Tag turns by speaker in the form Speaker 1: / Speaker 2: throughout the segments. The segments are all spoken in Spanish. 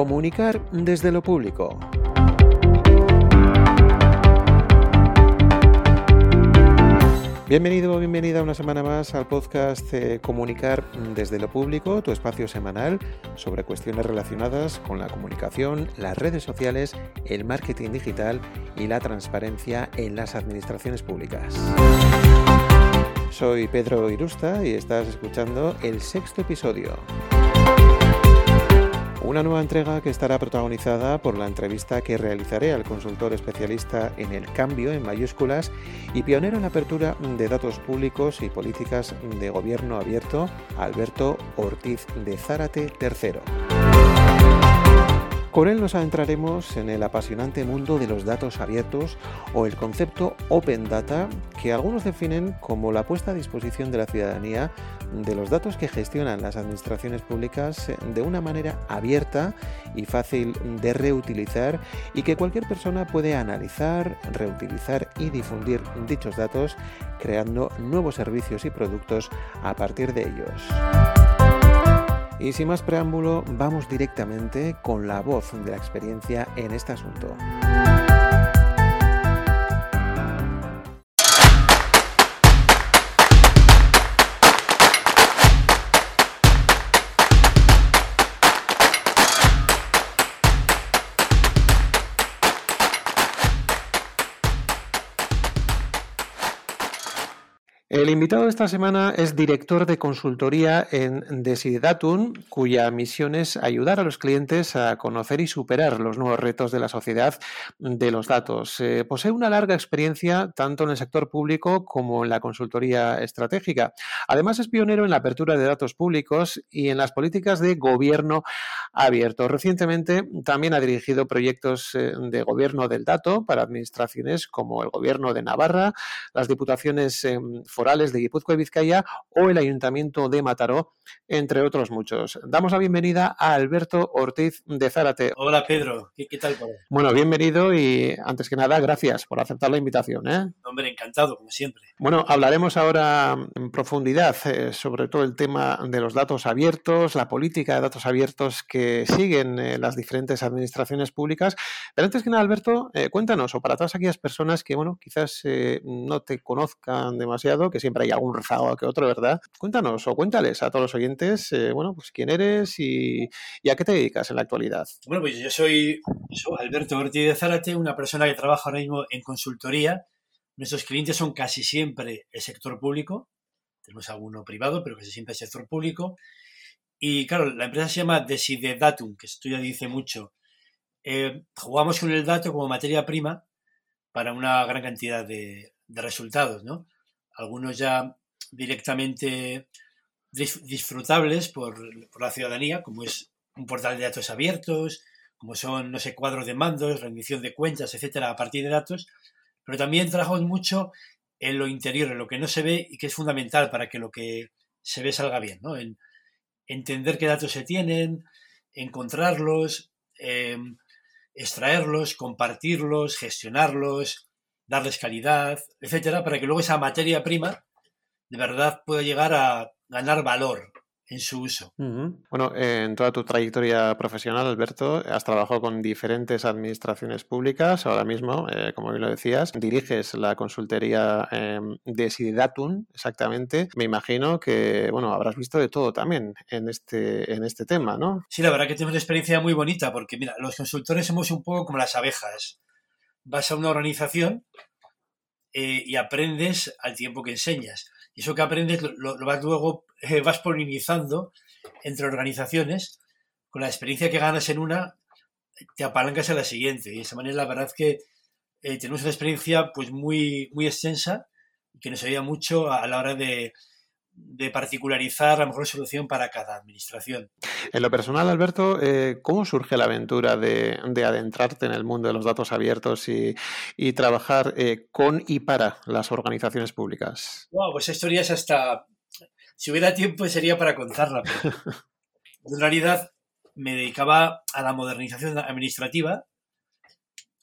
Speaker 1: Comunicar desde lo público. Bienvenido o bienvenida una semana más al podcast Comunicar desde lo público, tu espacio semanal sobre cuestiones relacionadas con la comunicación, las redes sociales, el marketing digital y la transparencia en las administraciones públicas. Soy Pedro Irusta y estás escuchando el sexto episodio. Una nueva entrega que estará protagonizada por la entrevista que realizaré al consultor especialista en el cambio en mayúsculas y pionero en la apertura de datos públicos y políticas de gobierno abierto, Alberto Ortiz de Zárate III. Con él nos adentraremos en el apasionante mundo de los datos abiertos o el concepto Open Data que algunos definen como la puesta a disposición de la ciudadanía de los datos que gestionan las administraciones públicas de una manera abierta y fácil de reutilizar y que cualquier persona puede analizar, reutilizar y difundir dichos datos creando nuevos servicios y productos a partir de ellos. Y sin más preámbulo, vamos directamente con la voz de la experiencia en este asunto. El invitado de esta semana es director de consultoría en Desidatum, cuya misión es ayudar a los clientes a conocer y superar los nuevos retos de la sociedad de los datos. Eh, posee una larga experiencia tanto en el sector público como en la consultoría estratégica. Además, es pionero en la apertura de datos públicos y en las políticas de gobierno abierto. Recientemente también ha dirigido proyectos eh, de gobierno del dato para administraciones como el Gobierno de Navarra, las diputaciones forales de Guipúzcoa y Vizcaya o el Ayuntamiento de Mataró, entre otros muchos. Damos la bienvenida a Alberto Ortiz de Zárate.
Speaker 2: Hola Pedro, ¿qué, tal?
Speaker 1: Bueno, bienvenido y antes que nada, gracias por aceptar la invitación. ¿eh?
Speaker 2: Hombre, encantado, como siempre.
Speaker 1: Bueno, hablaremos ahora en profundidad eh, sobre todo el tema de los datos abiertos, la política de datos abiertos que siguen eh, las diferentes administraciones públicas. Pero antes que nada, Alberto, cuéntanos, o para todas aquellas personas que, bueno, quizás no te conozcan demasiado, que siempre hay algún rezago que otro, ¿verdad? Cuéntanos o cuéntales a todos los oyentes, eh, bueno, pues quién eres y, a qué te dedicas en la actualidad.
Speaker 2: Bueno, pues yo soy, Alberto Ortiz de Zárate, una persona que trabaja ahora mismo en consultoría. Nuestros clientes son casi siempre el sector público, tenemos alguno privado, pero casi siempre el sector público. Y claro, la empresa se llama Desidedatum, que esto ya dice mucho. Eh, jugamos con el dato como materia prima para una gran cantidad de resultados, ¿no? Algunos ya directamente disfrutables por, la ciudadanía, como es un portal de datos abiertos, como son, no sé, cuadros de mandos, rendición de cuentas, etcétera, a partir de datos, pero también trabajamos mucho en lo interior, en lo que no se ve y que es fundamental para que lo que se ve salga bien, ¿no? En entender qué datos se tienen, encontrarlos, em, extraerlos, compartirlos, gestionarlos, darles calidad, etcétera, para que luego esa materia prima de verdad pueda llegar a ganar valor en su uso.
Speaker 1: Bueno, en toda tu trayectoria profesional, Alberto, has trabajado con diferentes administraciones públicas. Ahora mismo, eh, como bien lo decías, diriges la consultoría em, de Sidatum, exactamente. Me imagino que, bueno, habrás visto de todo también en este, en este tema, ¿no?
Speaker 2: Sí, la verdad que tenemos una experiencia muy bonita, porque, mira, los consultores somos un poco como las abejas vas a una organización eh, y aprendes al tiempo que enseñas. Y eso que aprendes lo, vas luego, eh, vas polinizando entre organizaciones. Con la experiencia que ganas en una, te apalancas a la siguiente. Y de esa manera, la verdad es que eh, tenemos una experiencia pues muy, muy extensa que nos ayuda mucho a la hora de, de particularizar la mejor solución para cada administración.
Speaker 1: En lo personal, Alberto, eh, ¿cómo surge la aventura de, adentrarte en el mundo de los datos abiertos y, trabajar eh, con y para las organizaciones públicas?
Speaker 2: Wow, pues esto ya es hasta... Si hubiera tiempo sería para contarla. Pero en realidad me dedicaba a la modernización administrativa.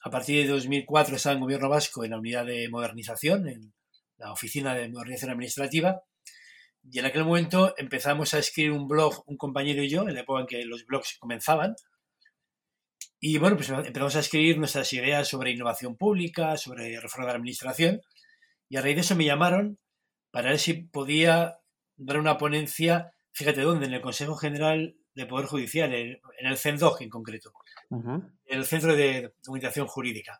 Speaker 2: A partir de 2004 estaba en Gobierno Vasco en la unidad de modernización, en la Oficina de Modernización Administrativa y en aquel momento empezamos a escribir un blog, un compañero y yo, en la época en que los blogs comenzaban, Y bueno, pues empezamos a escribir nuestras ideas sobre innovación pública, sobre reforma de la administración, y a raíz de eso me llamaron para ver si podía dar una ponencia, fíjate dónde, en el Consejo General de Poder Judicial, en el CENDOG en concreto, el Centro de Comunicación Jurídica.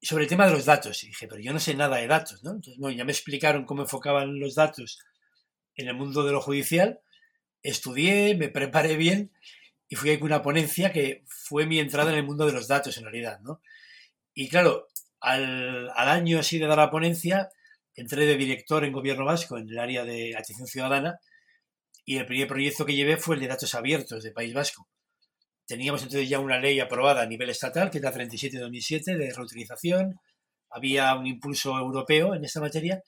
Speaker 2: Y sobre el tema de los datos, y dije, pero yo no sé nada de datos, ¿no? Entonces, bueno, ya me explicaron cómo enfocaban los datos en el mundo de lo judicial, estudié, me preparé bien y fui a una ponencia que fue mi entrada en el mundo de los datos en realidad, ¿no? Y claro, al, al año así de dar la ponencia, entré de director en Gobierno Vasco en el área de atención ciudadana y el primer proyecto que llevé fue el de datos abiertos de País Vasco. Teníamos entonces ya una ley aprobada a nivel estatal, que es la 37-2007, de reutilización. Había un impulso europeo en esta materia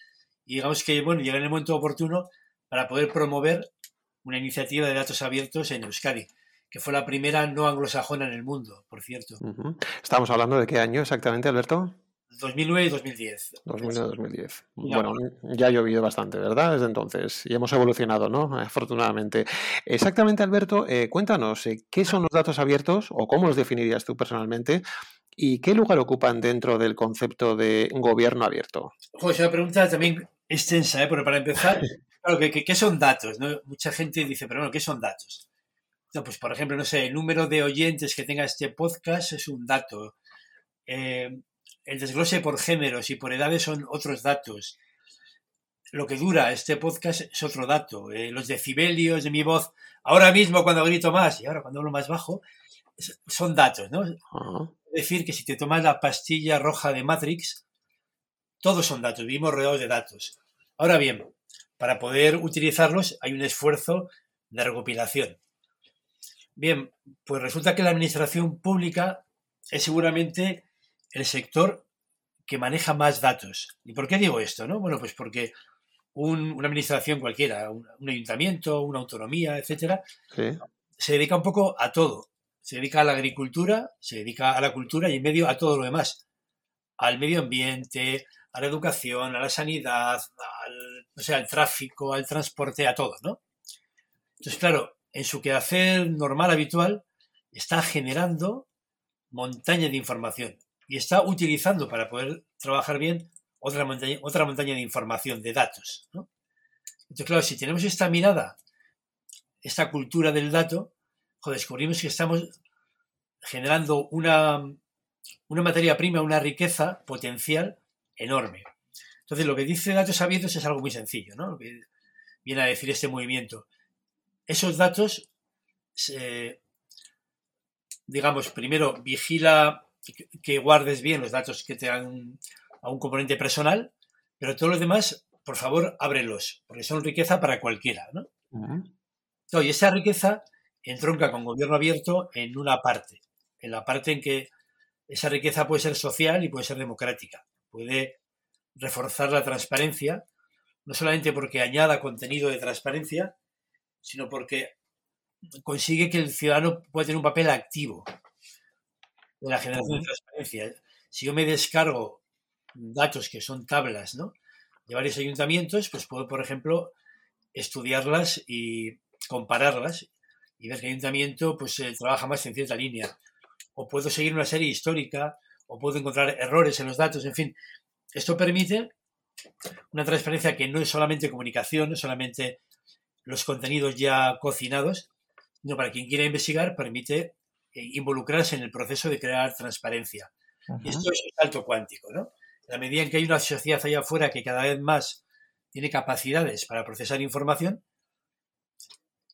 Speaker 2: y digamos que, bueno, llega en el momento oportuno para poder promover una iniciativa de datos abiertos en Euskadi, que fue la primera no anglosajona en el mundo, por cierto.
Speaker 1: ¿Estamos hablando de qué año exactamente, Alberto?
Speaker 2: 2009 y 2010.
Speaker 1: 2009-2010. Bueno, ya ha llovido bastante, ¿verdad? Desde entonces. Y hemos evolucionado, ¿no? Afortunadamente. Exactamente, Alberto, eh, cuéntanos, eh, ¿qué son los datos abiertos o cómo los definirías tú personalmente? ¿Y qué lugar ocupan dentro del concepto de gobierno abierto?
Speaker 2: Pues es una pregunta también extensa, ¿eh? Pero para empezar, claro, ¿qué, qué son datos? ¿no? Mucha gente dice, pero bueno, ¿qué son datos? No, pues por ejemplo, no sé, el número de oyentes que tenga este podcast es un dato. Eh, el desglose por géneros y por edades son otros datos. Lo que dura este podcast es otro dato. Eh, los decibelios de mi voz, ahora mismo cuando grito más y ahora cuando hablo más bajo, son datos, ¿no? Es decir, que si te tomas la pastilla roja de Matrix, todos son datos, vivimos rodeados de datos. Ahora bien, para poder utilizarlos hay un esfuerzo de recopilación. Bien, pues resulta que la administración pública es seguramente el sector que maneja más datos. ¿Y por qué digo esto? No? Bueno, pues porque una administración cualquiera, un, ayuntamiento, una autonomía, etcétera, se dedica un poco a todo. Se dedica a la agricultura, se dedica a la cultura y en medio a todo lo demás. Al medio ambiente, a la educación, a la sanidad, al, no sé, al tráfico, al transporte, a todo, ¿no? Entonces, claro, en su quehacer normal, habitual, está generando montaña de información y está utilizando para poder trabajar bien otra montaña, otra montaña de información, de datos. Entonces, claro, si tenemos esta mirada, esta cultura del dato, descubrimos que estamos generando una, una materia prima, una riqueza potencial enorme. Entonces, lo que dice datos abiertos es algo muy sencillo, ¿no? Lo que viene a decir este movimiento. Esos datos, digamos, primero vigila que guardes bien los datos que te dan a un componente personal, pero todos los demás, por favor, ábrelos, porque son riqueza para cualquiera, ¿no? y esa riqueza entronca con gobierno abierto en una parte, en la parte en que esa riqueza puede ser social y puede ser democrática, puede reforzar la transparencia, no solamente porque añada contenido de transparencia, sino porque consigue que el ciudadano pueda tener un papel activo de la generación de transparencia. Si yo me descargo datos que son tablas, ¿no? De varios ayuntamientos, pues puedo, por ejemplo, estudiarlas y compararlas y ver que el ayuntamiento pues trabaja más en cierta línea. O puedo seguir una serie histórica, o puedo encontrar errores en los datos, en fin. Esto permite una transparencia que no es solamente comunicación, no es solamente los contenidos ya cocinados, sino para quien quiera investigar permite eh, involucrarse en el proceso de crear transparencia. Esto es un salto cuántico, ¿no? En la medida en que hay una sociedad allá afuera que cada vez más tiene capacidades para procesar información,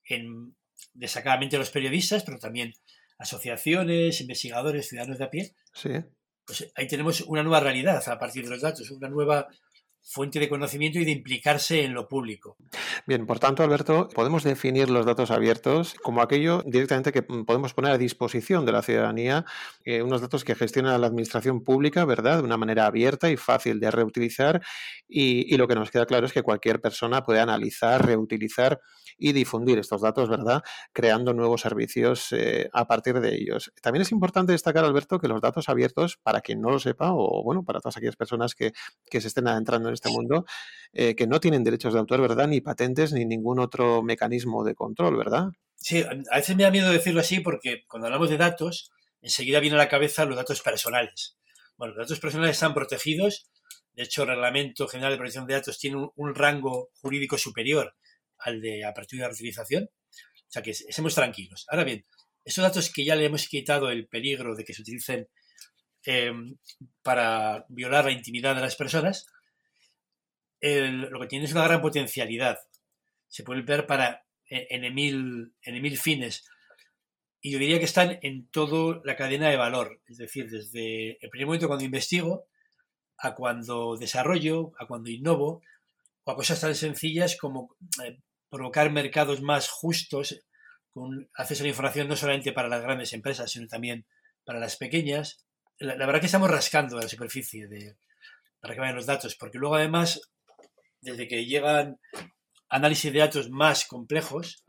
Speaker 2: en, destacadamente los periodistas, pero también asociaciones, investigadores, ciudadanos de a pie, pues ahí tenemos una nueva realidad a partir de los datos, una nueva fuente de conocimiento y de implicarse en lo público.
Speaker 1: Bien, por tanto, Alberto, podemos definir los datos abiertos como aquello directamente que podemos poner a disposición de la ciudadanía, eh, unos datos que gestiona la administración pública, ¿verdad? De una manera abierta y fácil de reutilizar. Y, lo que nos queda claro es que cualquier persona puede analizar, reutilizar y difundir estos datos, ¿verdad? Creando nuevos servicios eh, a partir de ellos. También es importante destacar, Alberto, que los datos abiertos, para quien no lo sepa, o bueno, para todas aquellas personas que, que se estén adentrando en este mundo, eh, que no tienen derechos de autor, ¿verdad? Ni patentes ni ningún otro mecanismo de control, ¿verdad?
Speaker 2: Sí, a veces me da miedo decirlo así porque cuando hablamos de datos, enseguida viene a la cabeza los datos personales. Bueno, los datos personales están protegidos. De hecho, el Reglamento General de Protección de Datos tiene un, rango jurídico superior al de apertura de utilización. O sea que estemos tranquilos. Ahora bien, esos datos que ya le hemos quitado el peligro de que se utilicen em, para violar la intimidad de las personas, lo que tiene es una gran potencialidad. Se puede emplear para e, en, mil, en mil fines. Y yo diría que están en toda la cadena de valor. Es decir, desde el primer momento cuando investigo, a cuando desarrollo, a cuando innovo, o a cosas tan sencillas como eh, provocar mercados más justos con acceso a la información no solamente para las grandes empresas, sino también para las pequeñas. La, verdad que estamos rascando la superficie de, para que vayan los datos, porque luego además, desde que llegan análisis de datos más complejos,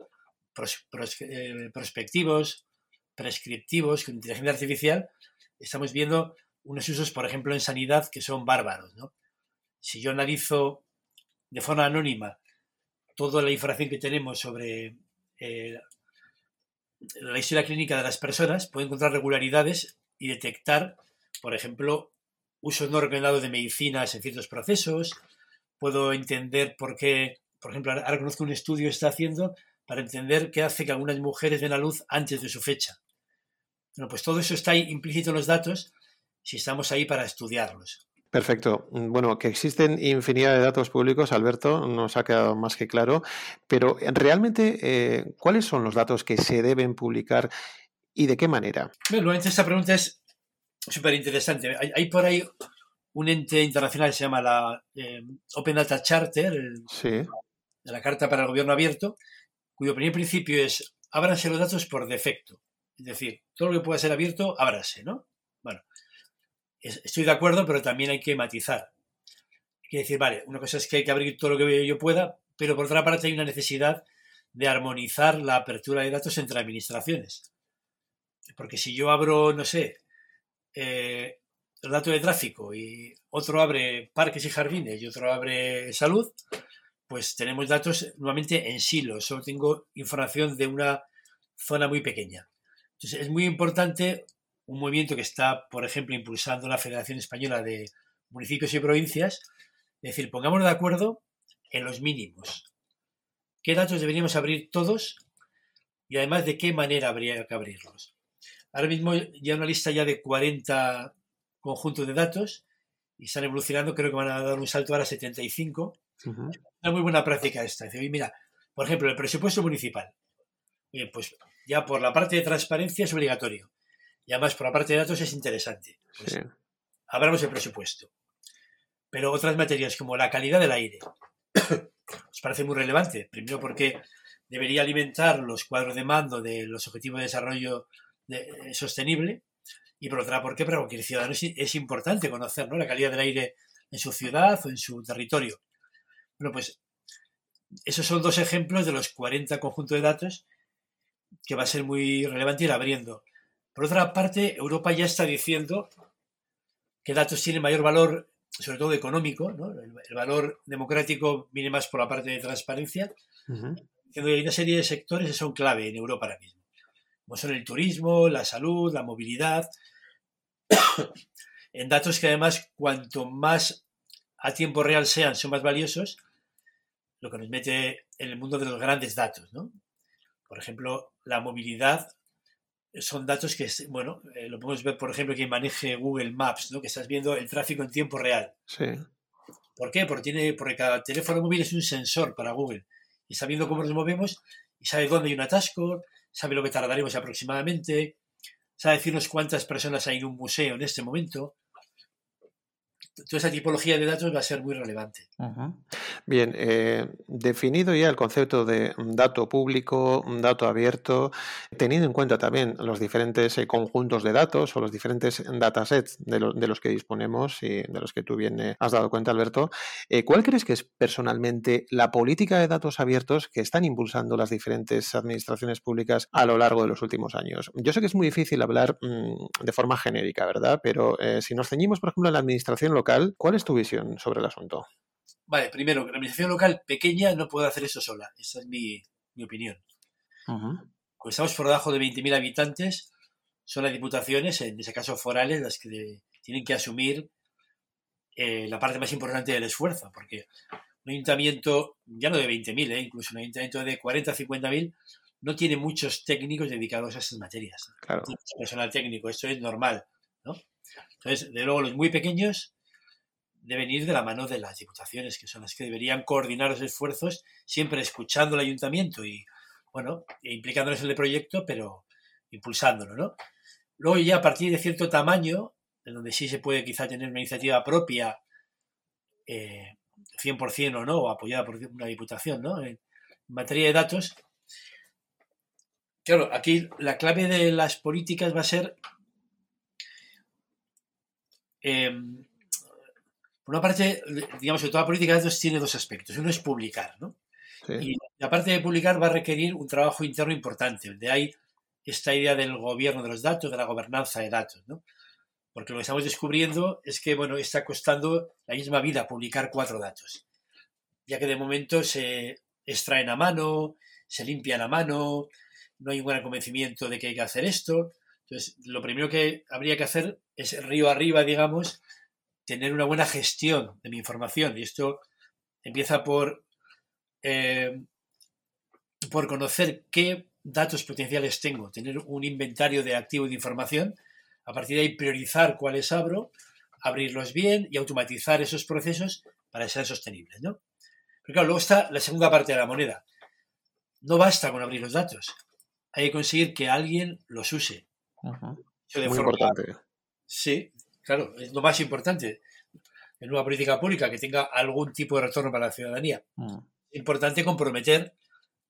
Speaker 2: eh, prospectivos, prescriptivos, con inteligencia artificial, estamos viendo unos usos, por ejemplo, en sanidad que son bárbaros. Si yo analizo de forma anónima toda la información que tenemos sobre eh, la historia clínica de las personas, puedo encontrar regularidades y detectar, por ejemplo, usos no recomendados de medicinas en ciertos procesos, puedo entender por qué, por ejemplo, ahora conozco un estudio que está haciendo para entender qué hace que algunas mujeres den a luz antes de su fecha. Bueno, pues todo eso está implícito en los datos si estamos ahí para estudiarlos.
Speaker 1: Perfecto. Bueno, que existen infinidad de datos públicos, Alberto, nos ha quedado más que claro, pero realmente, eh, ¿cuáles son los datos que se deben publicar y de qué manera?
Speaker 2: Bueno, esta pregunta es súper interesante. Hay, por ahí un ente internacional que se llama la eh, Open Data Charter, de la Carta para el Gobierno Abierto, cuyo primer principio es ábranse los datos por defecto. Es decir, todo lo que pueda ser abierto, ábrase, ¿no? Bueno, estoy de acuerdo, pero también hay que matizar. Hay que decir, vale, una cosa es que hay que abrir todo lo que yo pueda, pero por otra parte hay una necesidad de armonizar la apertura de datos entre administraciones. Porque si yo abro, no sé, eh, el dato de tráfico y otro abre parques y jardines y otro abre salud, pues tenemos datos nuevamente en silos. Solo tengo información de una zona muy pequeña. Entonces es muy importante un movimiento que está, por ejemplo, impulsando la Federación Española de Municipios y Provincias, es decir, pongámonos de acuerdo en los mínimos. ¿Qué datos deberíamos abrir todos? Y además, ¿de qué manera habría que abrirlos? Ahora mismo ya una lista ya de 40 conjuntos de datos y están evolucionando, creo que van a dar un salto ahora a 75. Una muy buena práctica esta. Es decir, mira, por ejemplo, el presupuesto municipal. Bien, pues ya por la parte de transparencia es obligatorio. Y además, por la parte de datos es interesante. Pues, Abramos el presupuesto. Pero otras materias como la calidad del aire os parece muy relevante. Primero porque debería alimentar los cuadros de mando de los objetivos de desarrollo eh, sostenible. Y por otra, porque para cualquier ciudadano es, importante conocer la calidad del aire en su ciudad o en su territorio. Bueno, pues esos son dos ejemplos de los 40 conjuntos de datos que va a ser muy relevante ir abriendo. Por otra parte, Europa ya está diciendo que datos tienen mayor valor, sobre todo económico, el, valor democrático viene más por la parte de transparencia, hay una serie de sectores que son clave en Europa ahora mismo, como son el turismo, la salud, la movilidad, en datos que además cuanto más a tiempo real sean, son más valiosos, lo que nos mete en el mundo de los grandes datos. Por ejemplo, la movilidad son datos que, bueno, eh, lo podemos ver, por ejemplo, quien maneje Google Maps, ¿no? Que estás viendo el tráfico en tiempo real.
Speaker 1: Sí.
Speaker 2: ¿Por qué? Porque, tiene, porque cada teléfono móvil es un sensor para Google. Y sabiendo cómo nos movemos, y sabe dónde hay un atasco, sabe lo que tardaremos aproximadamente, sabe decirnos cuántas personas hay en un museo en este momento toda esa tipología de datos va a ser muy relevante.
Speaker 1: Bien, eh, definido ya el concepto de dato público, dato abierto, teniendo en cuenta también los diferentes eh, conjuntos de datos o los diferentes datasets de, de, los que disponemos y de los que tú bien eh, has dado cuenta, Alberto, ¿cuál crees que es personalmente la política de datos abiertos que están impulsando las diferentes administraciones públicas a lo largo de los últimos años? Yo sé que es muy difícil hablar mm, de forma genérica, ¿verdad? Pero si nos ceñimos, por ejemplo, a la administración local, ¿cuál es tu visión sobre el asunto?
Speaker 2: Vale, primero, la administración local pequeña no puede hacer eso sola. Esa es mi, opinión. Cuando estamos por debajo de 20.000 habitantes, son las diputaciones, en ese caso forales, las que tienen que asumir eh, la parte más importante del esfuerzo, porque un ayuntamiento, ya no de 20.000, ¿eh? incluso un ayuntamiento de 40 50.000, no tiene muchos técnicos dedicados a esas materias.
Speaker 1: Claro.
Speaker 2: personal técnico, esto es normal. ¿no? Entonces, de luego, los muy pequeños deben ir de la mano de las diputaciones, que son las que deberían coordinar los esfuerzos, siempre escuchando al ayuntamiento y, bueno, implicándoles en el proyecto, pero impulsándolo, ¿no? Luego ya a partir de cierto tamaño, en donde sí se puede quizá tener una iniciativa propia, eh, 100% o no, o apoyada por una diputación, ¿no? En materia de datos, claro, aquí la clave de las políticas va a ser, em, una parte, digamos que toda política de datos tiene dos aspectos. Uno es publicar, ¿no? Y la parte de publicar va a requerir un trabajo interno importante, donde hay esta idea del gobierno de los datos, de la gobernanza de datos, ¿no? Porque lo que estamos descubriendo es que, bueno, está costando la misma vida publicar cuatro datos, ya que de momento se extraen a mano, se limpian a mano, no hay un buen convencimiento de que hay que hacer esto. Entonces, lo primero que habría que hacer es río arriba, digamos, tener una buena gestión de mi información. Y esto empieza por, eh, por conocer qué datos potenciales tengo, tener un inventario de activos de información, a partir de ahí priorizar cuáles abro, abrirlos bien y automatizar esos procesos para ser sostenibles. ¿no? Pero claro, luego está la segunda parte de la moneda. No basta con abrir los datos, hay que conseguir que alguien los use.
Speaker 1: Muy importante.
Speaker 2: Sí, claro, es lo más importante en una política pública que tenga algún tipo de retorno para la ciudadanía. Mm. Es importante comprometer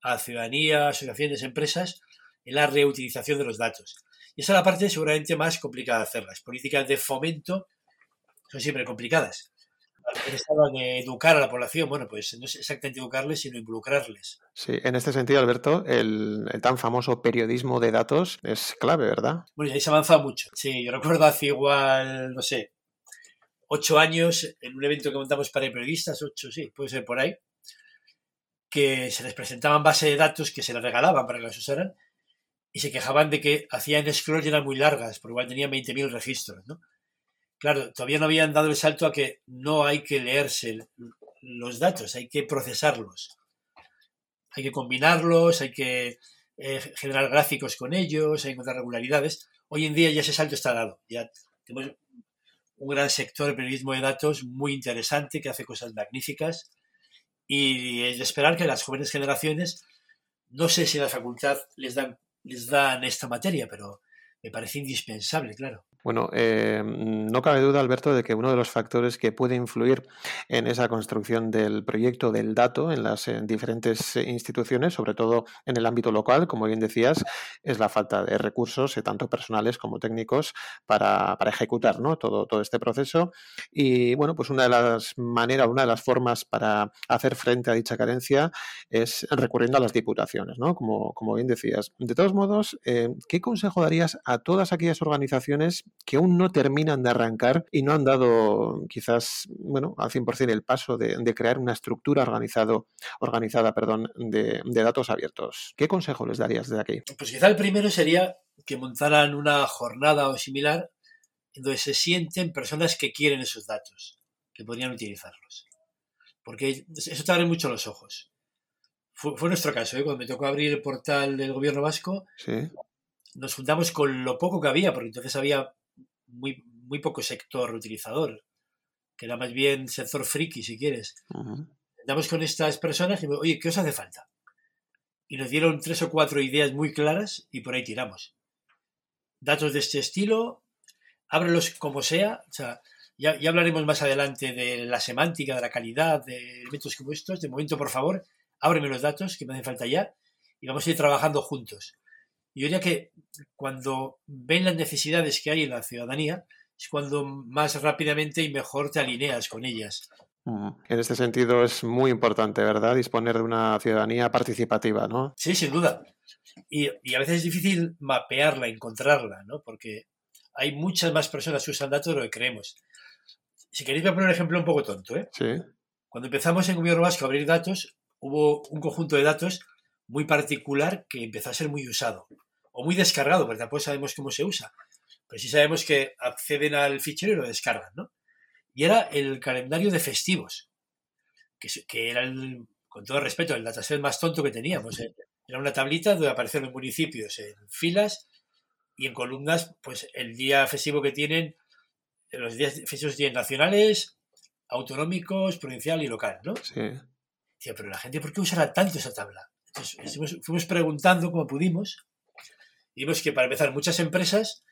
Speaker 2: a ciudadanía, asociaciones, empresas en la reutilización de los datos. Y esa es la parte seguramente más complicada de hacer. Las políticas de fomento son siempre complicadas. De educar a la población, bueno, pues no es exactamente educarles, sino involucrarles.
Speaker 1: Sí, en este sentido, Alberto, el, tan famoso periodismo de datos es clave, ¿verdad?
Speaker 2: Bueno, y ahí se avanza mucho. Sí, yo recuerdo hace igual, no sé, ocho años, en un evento que montamos para periodistas, ocho, sí, puede ser por ahí, que se les presentaban bases de datos que se les regalaban para que las usaran y se quejaban de que hacían scrolls y eran muy largas, porque igual tenían 20.000 registros, ¿no? Claro, todavía no habían dado el salto a que no hay que leerse los datos, hay que procesarlos. Hay que combinarlos, hay que eh, generar gráficos con ellos, hay que encontrar regularidades. Hoy en día ya ese salto está dado. Ya tenemos un gran sector de periodismo de datos muy interesante que hace cosas magníficas y es de esperar que las jóvenes generaciones, no sé si la facultad les dan, les dan esta materia, pero me parece indispensable, claro.
Speaker 1: Bueno, eh, no cabe duda, Alberto, de que uno de los factores que puede influir en esa construcción del proyecto del dato en las diferentes eh, instituciones, sobre todo en el ámbito local, como bien decías, es la falta de recursos, eh, tanto personales como técnicos, para, ejecutar todo, todo este proceso. Y bueno, pues una de las maneras, una de las formas para hacer frente a dicha carencia es recurriendo a las diputaciones, ¿no? Como, como bien decías. De todos modos, ¿qué consejo darías a todas aquellas organizaciones que aún no terminan de arrancar y no han dado quizás, bueno, al 100% el paso de, crear una estructura organizado, organizada perdón, de, datos abiertos. ¿Qué consejo les darías desde aquí?
Speaker 2: Pues quizá el primero sería que montaran una jornada o similar en donde se sienten personas que quieren esos datos, que podrían utilizarlos. Porque eso te abre mucho los ojos. Fue, nuestro caso, ¿eh? cuando me tocó abrir el portal del gobierno vasco, nos juntamos con lo poco que había, porque entonces había muy, muy poco sector utilizador, que era más bien sector friki, si quieres. Andamos con estas personas y, oye, ¿qué os hace falta? Y nos dieron tres o cuatro ideas muy claras y por ahí tiramos. Datos de este estilo, ábrelos como sea, o sea, ya, ya, hablaremos más adelante de la semántica, de la calidad, de elementos como estos. De momento, por favor, ábreme los datos que me hacen falta ya y vamos a ir trabajando juntos. Yo diría que cuando ven las necesidades que hay en la ciudadanía, es cuando más rápidamente y mejor te alineas con ellas.
Speaker 1: En este sentido es muy importante, ¿verdad? Disponer de una ciudadanía participativa, ¿no?
Speaker 2: Sí, sin duda. Y, a veces es difícil mapearla, encontrarla, ¿no? Porque hay muchas más personas que usan datos de lo que creemos. Si queréis, voy a poner un ejemplo un poco tonto, ¿eh?
Speaker 1: Sí.
Speaker 2: Cuando empezamos en Gobierno Vasco a abrir datos, hubo un conjunto de datos muy particular que empezó a ser muy usado o muy descargado, porque tampoco sabemos cómo se usa, pero sí sabemos que acceden al fichero y lo descargan, ¿no? Y era el calendario de festivos, que, que era, el, con todo respeto, el dataset más tonto que teníamos. ¿eh? Era una tablita donde aparecen los municipios en filas y en columnas, pues el día festivo que tienen, los días festivos tienen nacionales, autonómicos, provincial y local, ¿no?
Speaker 1: Sí.
Speaker 2: Pero la gente, ¿por qué usará tanto esa tabla? Entonces, fuimos preguntando como pudimos vimos que para empezar muchas empresas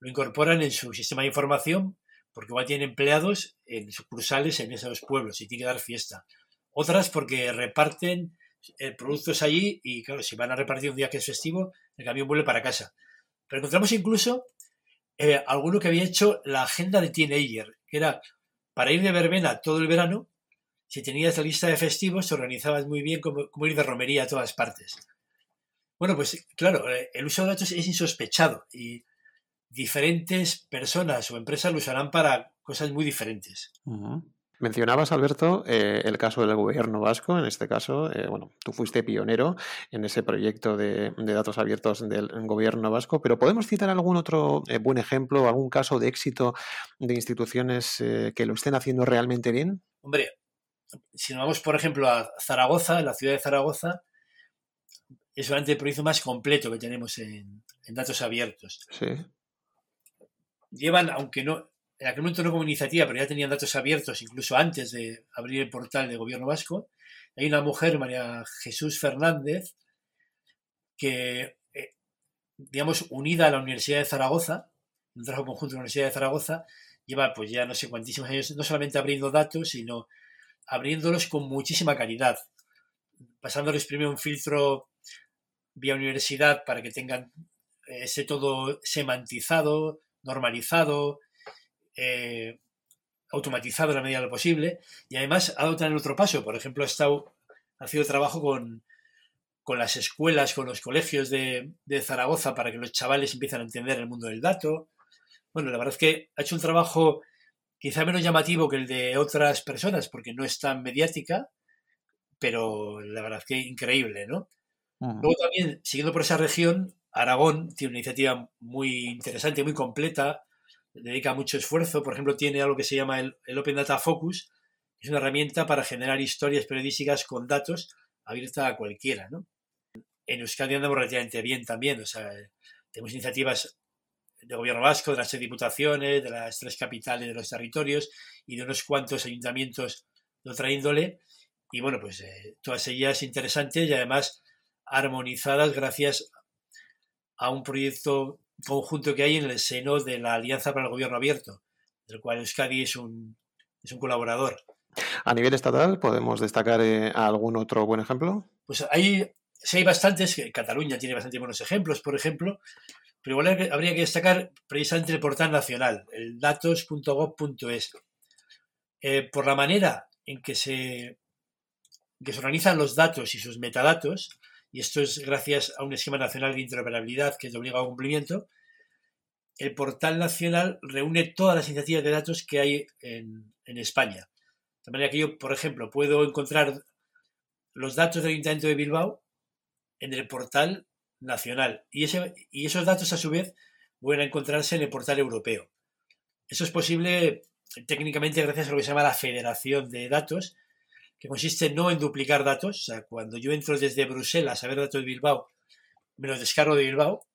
Speaker 2: lo incorporan en su sistema de información porque igual tienen empleados en sucursales en esos pueblos y tiene que dar fiesta. Otras porque reparten eh, productos allí y claro, si van a repartir un día que es festivo, el camión vuelve para casa. Pero encontramos incluso eh, alguno que había hecho la agenda de teenager, que era para ir de verbena todo el verano, si tenías la lista de festivos, te organizabas muy bien como, ir de romería a todas partes. Bueno, pues claro, eh, el uso de datos es insospechado y diferentes personas o empresas lo usarán para cosas muy diferentes.
Speaker 1: Mencionabas, Alberto, eh, el caso del gobierno vasco. En este caso, eh, bueno, tú fuiste pionero en ese proyecto de, datos abiertos del gobierno vasco, pero ¿podemos citar algún otro eh, buen ejemplo, algún caso de éxito de instituciones que lo estén haciendo realmente bien?
Speaker 2: Hombre, si nos vamos, por ejemplo, a Zaragoza, la ciudad de Zaragoza, es solamente el proyecto más completo que tenemos en, en datos abiertos.
Speaker 1: Sí.
Speaker 2: Llevan, aunque no, en aquel momento no como iniciativa, pero ya tenían datos abiertos incluso antes de abrir el portal de gobierno vasco. Hay una mujer, María Jesús Fernández, que, eh, digamos, unida a la Universidad de Zaragoza, un trabajo conjunto de la Universidad de Zaragoza, lleva pues ya no sé cuantísimos años, no solamente abriendo datos, sino abriéndolos con muchísima calidad, pasándoles primero un filtro vía universidad para que tengan ese todo semantizado, normalizado, eh, automatizado en la medida de lo posible y además ha dado también otro paso. Por ejemplo, ha, estado, sido trabajo con, con las escuelas, con los colegios de, Zaragoza para que los chavales empiecen a entender el mundo del dato. Bueno, la verdad es que ha hecho un trabajo quizá menos llamativo que el de otras personas porque no es tan mediática, pero la verdad es que increíble, ¿no? Luego también, siguiendo por esa región, Aragón tiene una iniciativa muy interesante, muy completa, dedica mucho esfuerzo. Por ejemplo, tiene algo que se llama el, Open Data Focus, es una herramienta para generar historias periodísticas con datos abierta a cualquiera. ¿no? En Euskadi andamos relativamente bien también, o sea, tenemos iniciativas de gobierno vasco, de las tres diputaciones, de las tres capitales de los territorios y de unos cuantos ayuntamientos de otra índole. Y bueno, pues eh, todas ellas interesantes y además armonizadas gracias a un proyecto conjunto que hay en el seno de la Alianza para el Gobierno Abierto, del cual Euskadi es un, es un colaborador.
Speaker 1: A nivel estatal, ¿podemos destacar eh, algún otro buen ejemplo?
Speaker 2: Pues hay, sí hay bastantes, Cataluña tiene bastante buenos ejemplos, por ejemplo, pero igual habría que destacar precisamente el portal nacional, el datos.gov.es. Eh, por la manera en que se, que se organizan los datos y sus metadatos, y esto es gracias a un esquema nacional de interoperabilidad que es de obligado cumplimiento, el portal nacional reúne todas las iniciativas de datos que hay en, España. De manera que yo, por ejemplo, puedo encontrar los datos del Ayuntamiento de Bilbao en el portal nacional y, y esos datos a su vez van a encontrarse en el portal europeo. Eso es posible técnicamente gracias a lo que se llama la federación de datos, que consiste no en duplicar datos, o sea, cuando yo entro desde Bruselas a ver datos de Bilbao, me los descargo de Bilbao,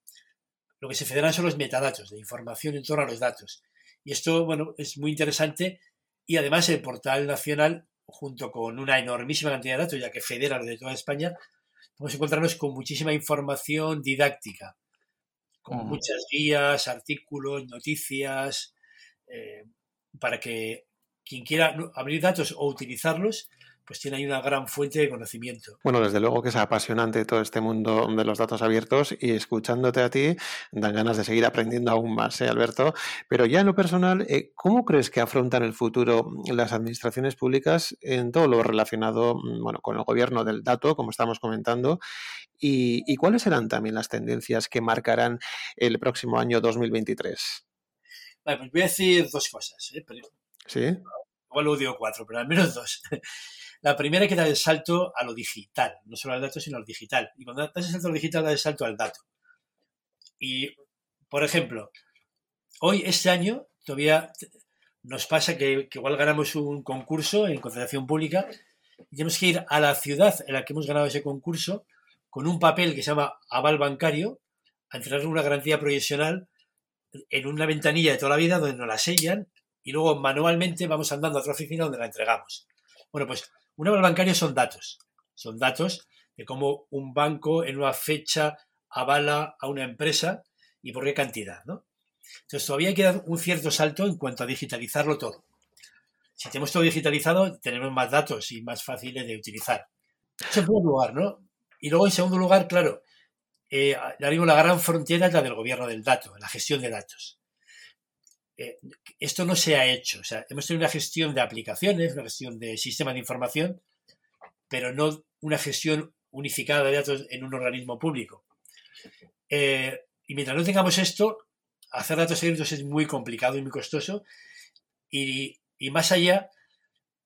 Speaker 2: lo que se federan son los metadatos, de información en torno a los datos. Y esto, bueno, es muy interesante y además el portal nacional, junto con una enormísima cantidad de datos, ya que federa lo de toda España, podemos encontrarnos con muchísima información didáctica, con muchas guías, artículos, noticias, eh, para que quien quiera abrir datos o utilizarlos pues tiene ahí una gran fuente de conocimiento.
Speaker 1: Bueno, desde luego que es apasionante todo este mundo de los datos abiertos y escuchándote a ti dan ganas de seguir aprendiendo aún más, ¿eh, Alberto? Pero ya en lo personal, eh, ¿cómo crees que afrontan el futuro las administraciones públicas en todo lo relacionado mm, bueno, con el gobierno del dato, como estamos comentando? ¿Y, cuáles serán también las tendencias que marcarán el próximo año 2023?
Speaker 2: Vale, pues voy a decir dos cosas. ¿eh?
Speaker 1: sí.
Speaker 2: Igual lo digo cuatro, pero al menos dos. La primera es que dar el salto a lo digital, no solo al dato, sino al digital. Y cuando das el salto al digital, das el salto al dato. Y, por ejemplo, hoy, este año, todavía nos pasa que, igual ganamos un concurso en contratación pública y tenemos que ir a la ciudad en la que hemos ganado ese concurso con un papel que se llama aval bancario a entregar una garantía provisional en una ventanilla de toda la vida donde nos la sellan y luego manualmente vamos andando a otra oficina donde la entregamos. Bueno, pues un aval bancario son datos. Son datos de cómo un banco en una fecha avala a una empresa y por qué cantidad, ¿no? Entonces todavía hay que dar un cierto salto en cuanto a digitalizarlo todo. Si tenemos todo digitalizado, tenemos más datos y más fáciles de utilizar. Eso en primer lugar, ¿no? Y luego, en segundo lugar, claro, eh, la gran frontera es la del gobierno del dato, la gestión de datos. Eh, esto no se ha hecho. O sea, hemos tenido una gestión de aplicaciones, una gestión de sistemas de información, pero no una gestión unificada de datos en un organismo público. Eh, y mientras no tengamos esto, hacer datos abiertos es muy complicado y muy costoso. Y, más allá,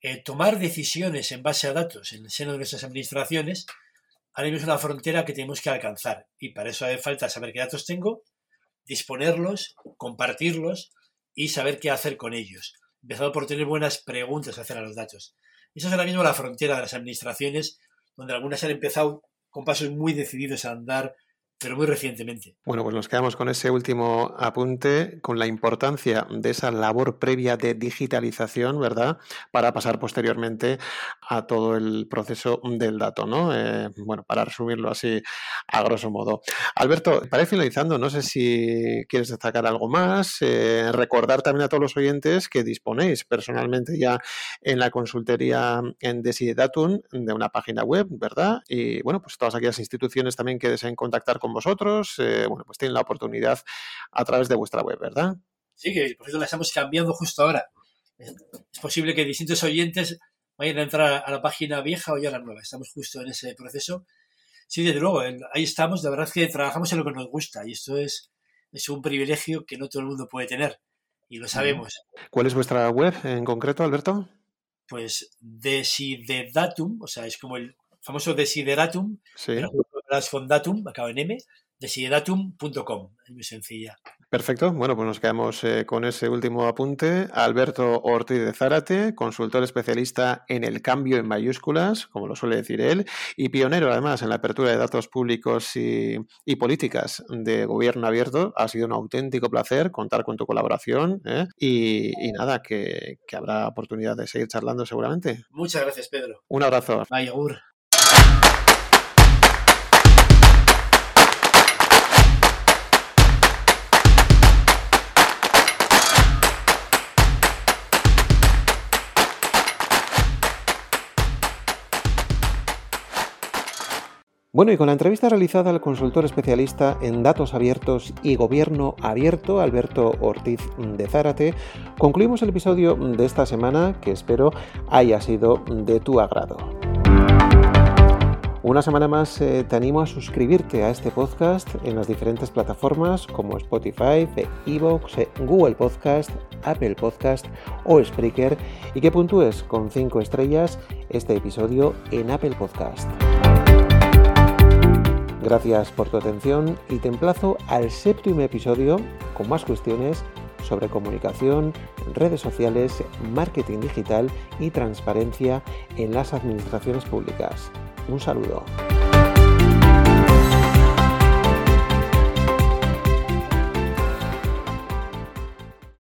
Speaker 2: eh, tomar decisiones en base a datos en el seno de nuestras administraciones, ahora mismo es una frontera que tenemos que alcanzar. Y para eso hace falta saber qué datos tengo, disponerlos, compartirlos y saber qué hacer con ellos. Empezado por tener buenas preguntas hacer a los datos. Esa es ahora mismo la frontera de las administraciones, donde algunas han empezado con pasos muy decididos a andar pero muy recientemente.
Speaker 1: Bueno, pues nos quedamos con ese último apunte, con la importancia de esa labor previa de digitalización, ¿verdad? Para pasar posteriormente a todo el proceso del dato, ¿no? Eh, bueno, para resumirlo así a grosso modo. Alberto, para ir finalizando, no sé si quieres destacar algo más, eh, recordar también a todos los oyentes que disponéis personalmente ya en la consultoría en Desidedatum de una página web, ¿verdad? Y bueno, pues todas aquellas instituciones también que deseen contactar con vosotros, eh, bueno, pues tienen la oportunidad a través de vuestra web, ¿verdad?
Speaker 2: Sí, que por eso la estamos cambiando justo ahora. Es posible que distintos oyentes vayan a entrar a la página vieja o ya a la nueva. Estamos justo en ese proceso. Sí, desde luego, ahí estamos. La verdad es que trabajamos en lo que nos gusta y esto es, es un privilegio que no todo el mundo puede tener y lo sabemos.
Speaker 1: ¿Cuál es vuestra web en concreto, Alberto?
Speaker 2: Pues Desideratum, o sea, es como el famoso Desideratum, sí con datum, acaba en M, desideratum.com. Es muy sencilla.
Speaker 1: Perfecto. Bueno, pues nos quedamos eh, con ese último apunte. Alberto Ortiz de Zárate, consultor especialista en el cambio en mayúsculas, como lo suele decir él, y pionero además en la apertura de datos públicos y, políticas de gobierno abierto. Ha sido un auténtico placer contar con tu colaboración ¿eh? y, nada, que, que, habrá oportunidad de seguir charlando seguramente.
Speaker 2: Muchas gracias, Pedro.
Speaker 1: Un abrazo.
Speaker 2: Bye,
Speaker 1: Bueno, y con la entrevista realizada al consultor especialista en datos abiertos y gobierno abierto, Alberto Ortiz de Zárate, concluimos el episodio de esta semana que espero haya sido de tu agrado. Una semana más eh, te animo a suscribirte a este podcast en las diferentes plataformas como Spotify, Evox, Google Podcast, Apple Podcast o Spreaker y que puntúes con 5 estrellas este episodio en Apple Podcast. Gracias por tu atención y te emplazo al séptimo episodio con más cuestiones sobre comunicación, redes sociales, marketing digital y transparencia en las administraciones públicas. Un saludo.